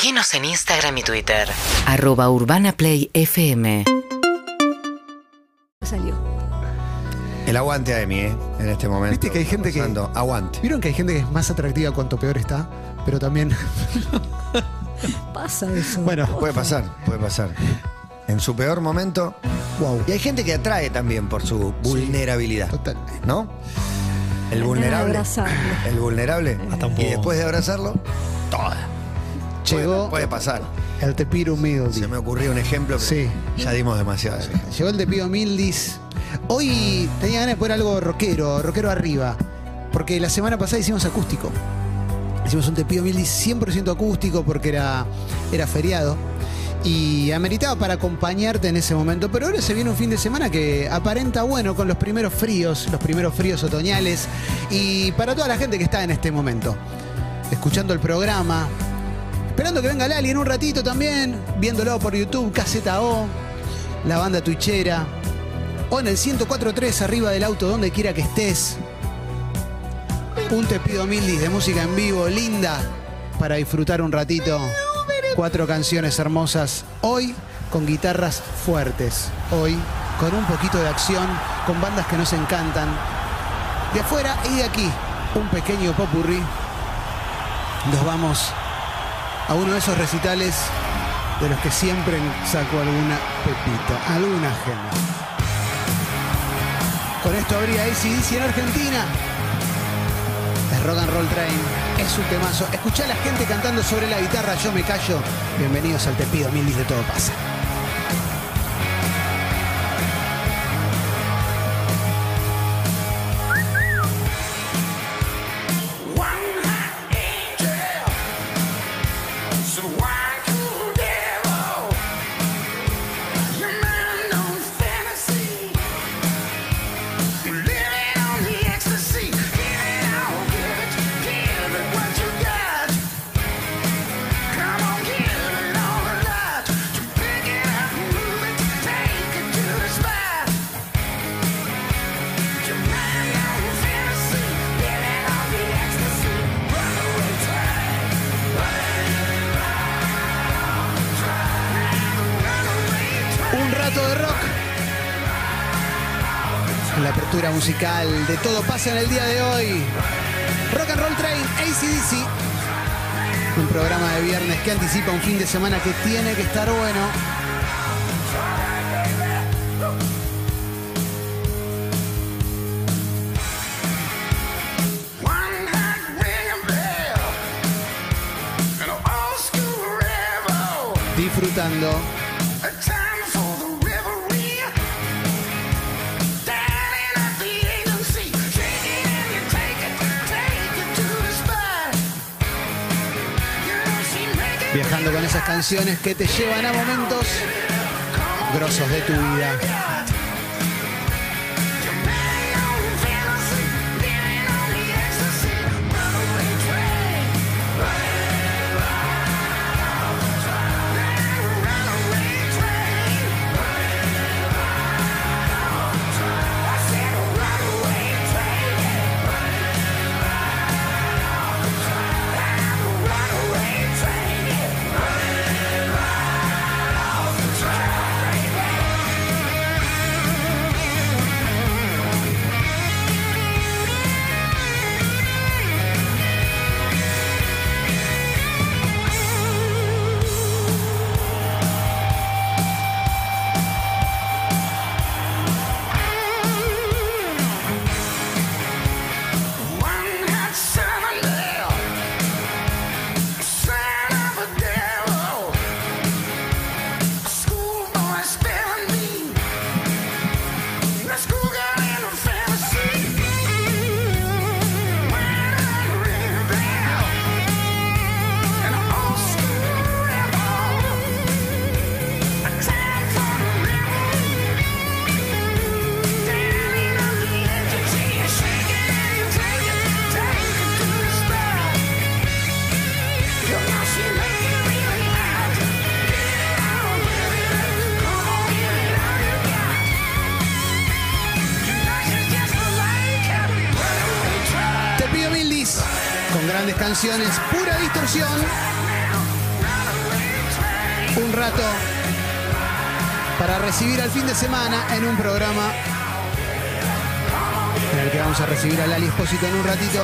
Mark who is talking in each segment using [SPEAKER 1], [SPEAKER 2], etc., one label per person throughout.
[SPEAKER 1] Seguinos en Instagram y Twitter.
[SPEAKER 2] Arroba Urbana Play FM.
[SPEAKER 3] Salió.
[SPEAKER 4] El aguante a Emi, ¿eh? En este momento.
[SPEAKER 5] Viste que hay gente que-
[SPEAKER 4] Pasando. Aguante.
[SPEAKER 5] Vieron que hay gente que es más atractiva cuanto peor está, pero también.
[SPEAKER 3] Pasa eso.
[SPEAKER 5] Bueno,
[SPEAKER 4] Puede pasar, puede pasar. En su peor momento.
[SPEAKER 5] wow.
[SPEAKER 4] Y hay gente que atrae también por su vulnerabilidad.
[SPEAKER 5] Totalmente.
[SPEAKER 4] ¿No? El vulnerable.
[SPEAKER 3] abrazarlo.
[SPEAKER 4] El vulnerable.
[SPEAKER 6] Hasta un
[SPEAKER 4] Y después de abrazarlo, toda.
[SPEAKER 5] Llegó
[SPEAKER 4] Puede, puede pasar.
[SPEAKER 5] el Te Pido Humilde.
[SPEAKER 4] Se me ocurrió un ejemplo, pero
[SPEAKER 5] Sí.
[SPEAKER 4] ya dimos demasiado.
[SPEAKER 5] Llegó el Te Pido Humildis. Hoy tenía ganas de poner algo rockero, rockero arriba. Porque la semana pasada hicimos acústico. Hicimos un Te Pido Humildis 100% acústico porque era, era feriado. Y ameritaba para acompañarte en ese momento. Pero ahora se viene un fin de semana que aparenta bueno con los primeros fríos, los primeros fríos otoñales. Y para toda la gente que está en este momento, escuchando el programa, esperando que venga Lali en un ratito también, viéndolo por YouTube, Caseta O, la banda Twitchera, o en el 1043 arriba del auto, donde quiera que estés. Un Te Pido Mildis de música en vivo, linda, para disfrutar un ratito. Cuatro canciones hermosas. Hoy con guitarras fuertes. Hoy con un poquito de acción, con bandas que nos encantan. De afuera y de aquí, un pequeño popurrí. Nos vamos a uno de esos recitales de los que siempre saco alguna pepita, alguna gema. Con esto habría ACDC en Argentina. Es Rock and Roll Train, es un temazo. Escuchá a la gente cantando sobre la guitarra, yo me callo. Bienvenidos al Te Pido de Todo Pasa. Rato de rock. La apertura musical de todo pasa en el día de hoy. Rock and Roll Train, ACDC. Un programa de viernes que anticipa un fin de semana que tiene que estar bueno. Disfrutando. Con esas canciones que te llevan a momentos grosos de tu vida. Canciones, pura distorsión. rato para recibir al fin de semana en un programa en el que vamos a recibir a Lali Espósito en un ratito.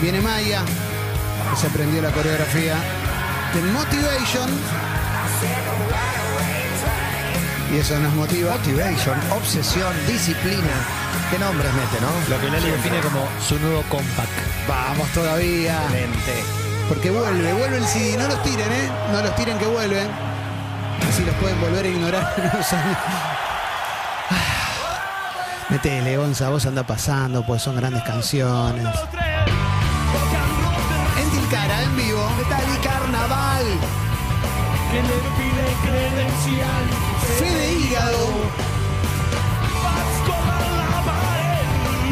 [SPEAKER 5] Viene Maya, que se aprendió la coreografía de Motivation. Y eso nos motiva.
[SPEAKER 4] Motivation, obsesión, disciplina. ¿Qué nombres mete, no?
[SPEAKER 3] Lo que Lali define como su nuevo compact.
[SPEAKER 5] Vamos todavía. Porque vuelve, vuelve el CD. No los tiren, ¿eh? No los tiren que vuelven. Así los pueden volver a ignorar. No saben. Metele, Gonza, vos anda pasando, pues son grandes canciones. En Tilcara, en vivo.
[SPEAKER 4] Metali Carnaval.
[SPEAKER 5] Fede Hígado.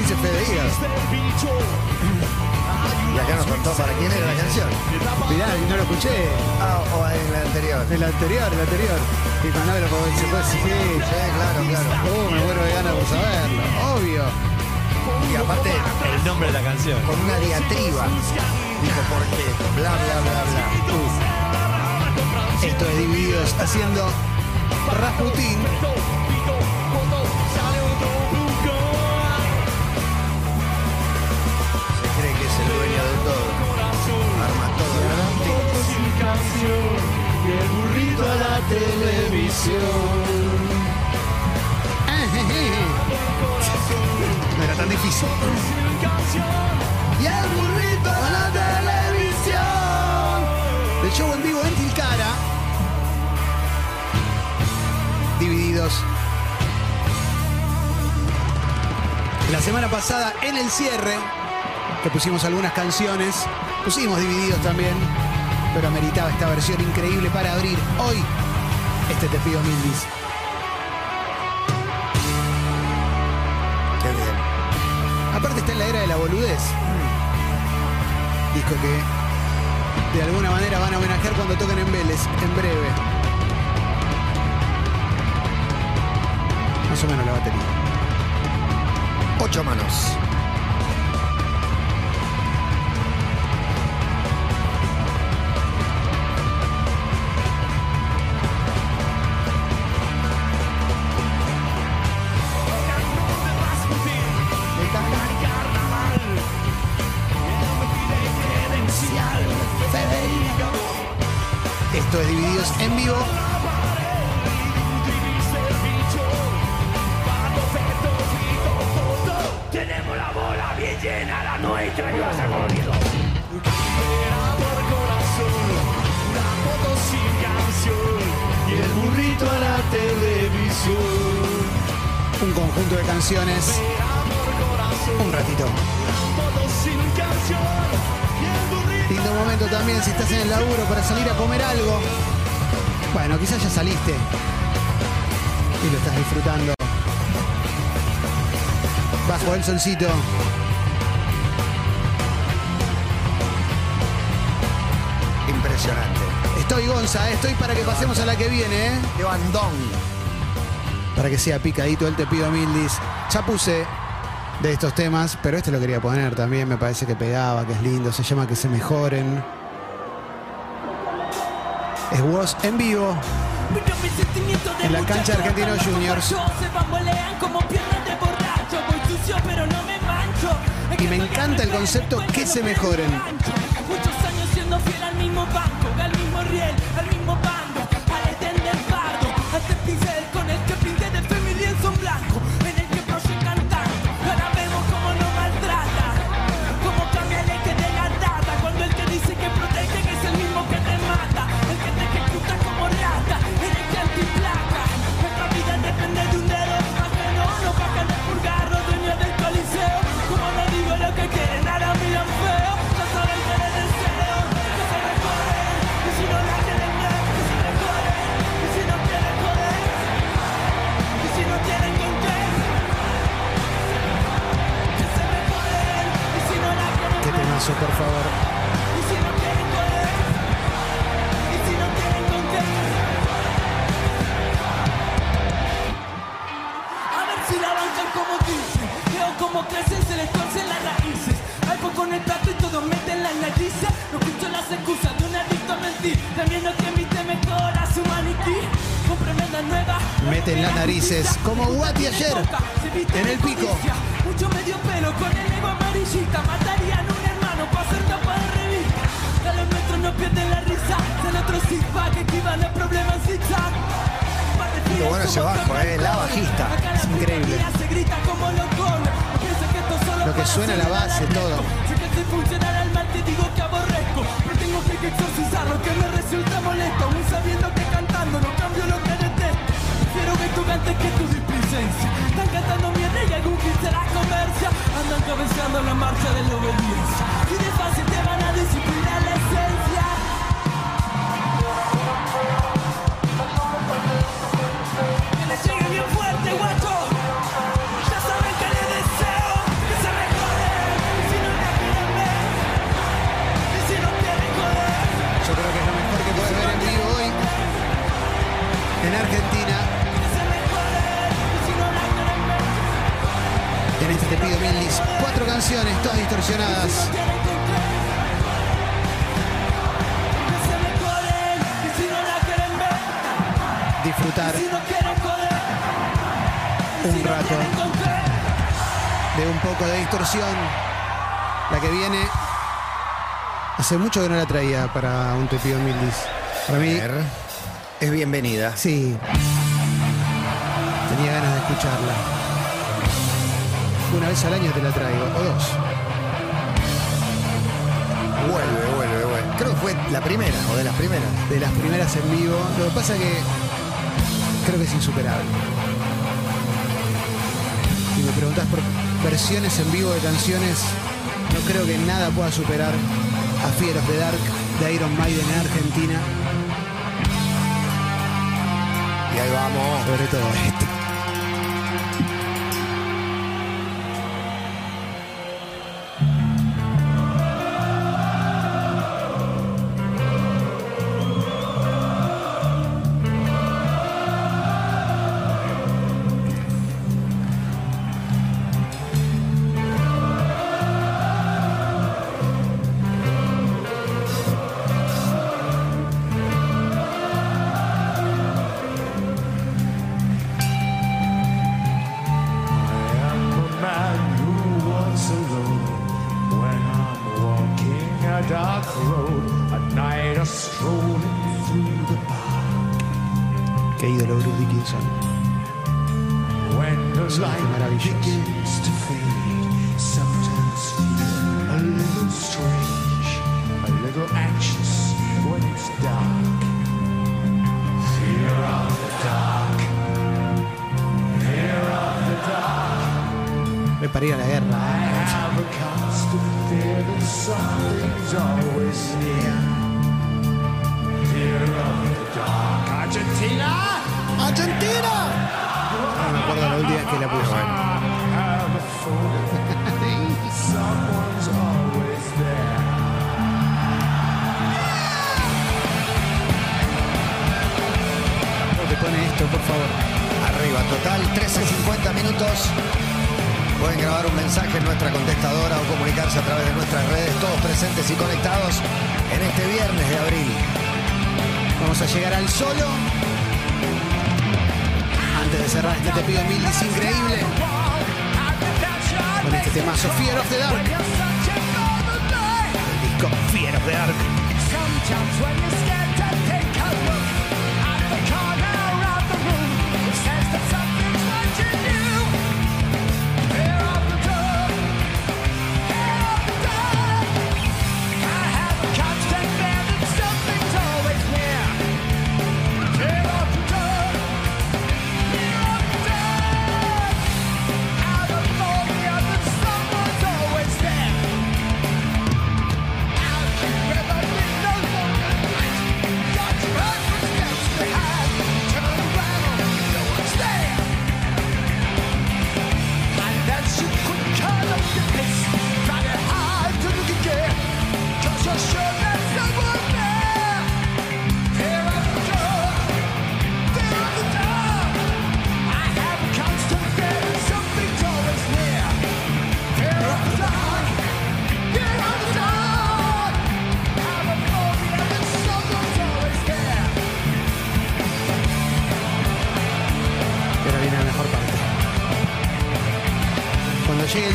[SPEAKER 5] Dice Fede Hígado.
[SPEAKER 4] Y acá nos contó para quién era la canción.
[SPEAKER 5] Mirá, no lo escuché.
[SPEAKER 4] Ah, o en la anterior.
[SPEAKER 5] El anterior, el anterior. Y cuando lo se puede decir.
[SPEAKER 4] Sí, claro, claro.
[SPEAKER 5] Oh, me muero de ganas por saberlo. Obvio.
[SPEAKER 4] Y aparte,
[SPEAKER 3] El nombre de la canción.
[SPEAKER 4] con una diatriba. Dijo por qué. Bla, bla, bla, bla.
[SPEAKER 5] Esto es Divididos haciendo Rasputin.
[SPEAKER 4] No
[SPEAKER 5] era tan difícil. Y el burrito a la televisión. El show en vivo en Tilcara. Divididos. La semana pasada en el cierre, que pusimos algunas canciones, pusimos divididos también, pero ameritaba esta versión increíble para abrir hoy este Te pido Mildis.
[SPEAKER 4] Qué bien.
[SPEAKER 5] Aparte está en la era de la boludez. Disco que de alguna manera van a homenajear cuando toquen en Vélez, en breve. Más o menos la batería.
[SPEAKER 4] Ocho manos.
[SPEAKER 5] Esto es Divididos en vivo. Un conjunto de canciones. Un ratito. Momento también si estás en el laburo para salir a comer algo. Bueno, quizás ya saliste y lo estás disfrutando. Bajo el solcito.
[SPEAKER 4] Impresionante.
[SPEAKER 5] Estoy Gonza, eh, estoy para que pasemos a la que viene, ¿eh?
[SPEAKER 4] De bandón.
[SPEAKER 5] Para que sea picadito, él te pido mildis. Ya puse de estos temas, pero este lo quería poner también, me parece que pegaba, que es lindo, se llama Que se mejoren. Es voz en vivo.
[SPEAKER 6] En la cancha de Argentinos Juniors.
[SPEAKER 5] Y me encanta el concepto que se mejoren.
[SPEAKER 6] Muchos años siendo fiel al mismo banco, Meten las narices
[SPEAKER 7] como Guati ayer en el pico.
[SPEAKER 6] Mucho medio pelo con el ego amarillista. Matarían un hermano para hacer tapa de revista. A los nuestros no pierden la risa. Son otros six-pack que esquivan los problemas en zigzag.
[SPEAKER 4] Qué bueno ese bajo, eh, la bajista.
[SPEAKER 7] Es increíble. Lo que suena
[SPEAKER 6] en
[SPEAKER 7] la base, todo.
[SPEAKER 6] Sé que soy funcional al mal, te digo que aborrezco. Pero tengo que exorcizar lo que me resulta molesto. Aún sabiendo que Prefiero que que tu displicencia. Están cantando mierda y algún se la comercia. Andan cabeceando la marcha de la obediencia.
[SPEAKER 7] Disfrutar un rato de un poco de distorsión. La que viene. Hace mucho que no la traía para un te pido Mildis. Para mí.
[SPEAKER 4] Es bienvenida.
[SPEAKER 7] sí. Tenía ganas de escucharla. Una vez al año te la traigo, o dos.
[SPEAKER 4] Vuelve, vuelve, vuelve. Creo que fue la primera o de las primeras.
[SPEAKER 7] de las primeras en vivo. Lo que pasa que creo que es insuperable. Si me preguntás por versiones en vivo de canciones, no creo que nada pueda superar a Fear of the Dark de Iron Maiden en Argentina,
[SPEAKER 4] Y ahí vamos.
[SPEAKER 7] sobre todo este. Para ir a la guerra.
[SPEAKER 5] Argentina!
[SPEAKER 7] ¡Argentina! No me acuerdo la última vez que la puse. ¿Cómo te pone esto, por favor?
[SPEAKER 4] Arriba, total 13.50 minutos. Pueden grabar un mensaje en nuestra contestadora o comunicarse a través de nuestras redes, todos presentes y conectados en este viernes de abril.
[SPEAKER 7] Vamos a llegar al solo. Antes de cerrar este te pido Mildis increíble. Con este temazo Fear of the Dark. El disco Fear of the Dark.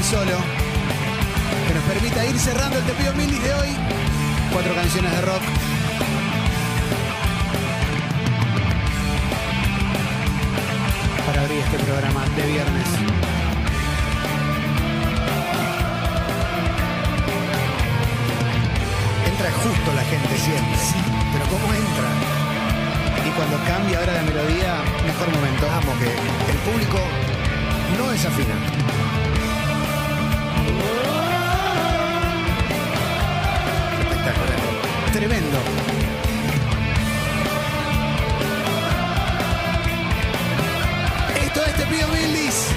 [SPEAKER 5] Solo que nos permita ir cerrando el Te pido Mildis de hoy. Cuatro canciones de rock. Para abrir este programa de viernes.
[SPEAKER 4] Entra justo la gente siempre. Pero ¿cómo entra?
[SPEAKER 5] Y cuando cambia ahora la melodía, mejor momento.
[SPEAKER 4] Vamos, que el público no desafina. Espectacular.
[SPEAKER 5] Tremendo. Esto es Te pido Mildis.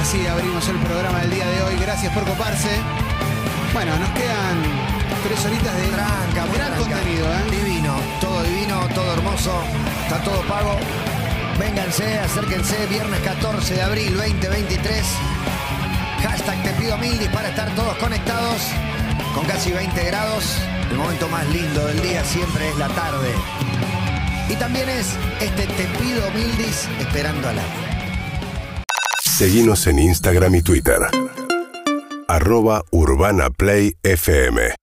[SPEAKER 5] Así abrimos el programa del día de hoy. Gracias por coparse. Bueno, nos quedan tres horitas de
[SPEAKER 4] Tranca,
[SPEAKER 5] gran
[SPEAKER 4] tranca.
[SPEAKER 5] contenido, ¿eh?
[SPEAKER 4] Divino, todo divino, todo hermoso. Está todo pago. Vénganse, acérquense. Viernes 14 de abril 2023. Hashtag te pido mildis para estar todos conectados. Con casi 20 grados. El momento más lindo del día siempre es la tarde. Y también es este te pido mildis esperando al agua.
[SPEAKER 8] Seguinos en Instagram y Twitter. Arroba Urbana Play FM.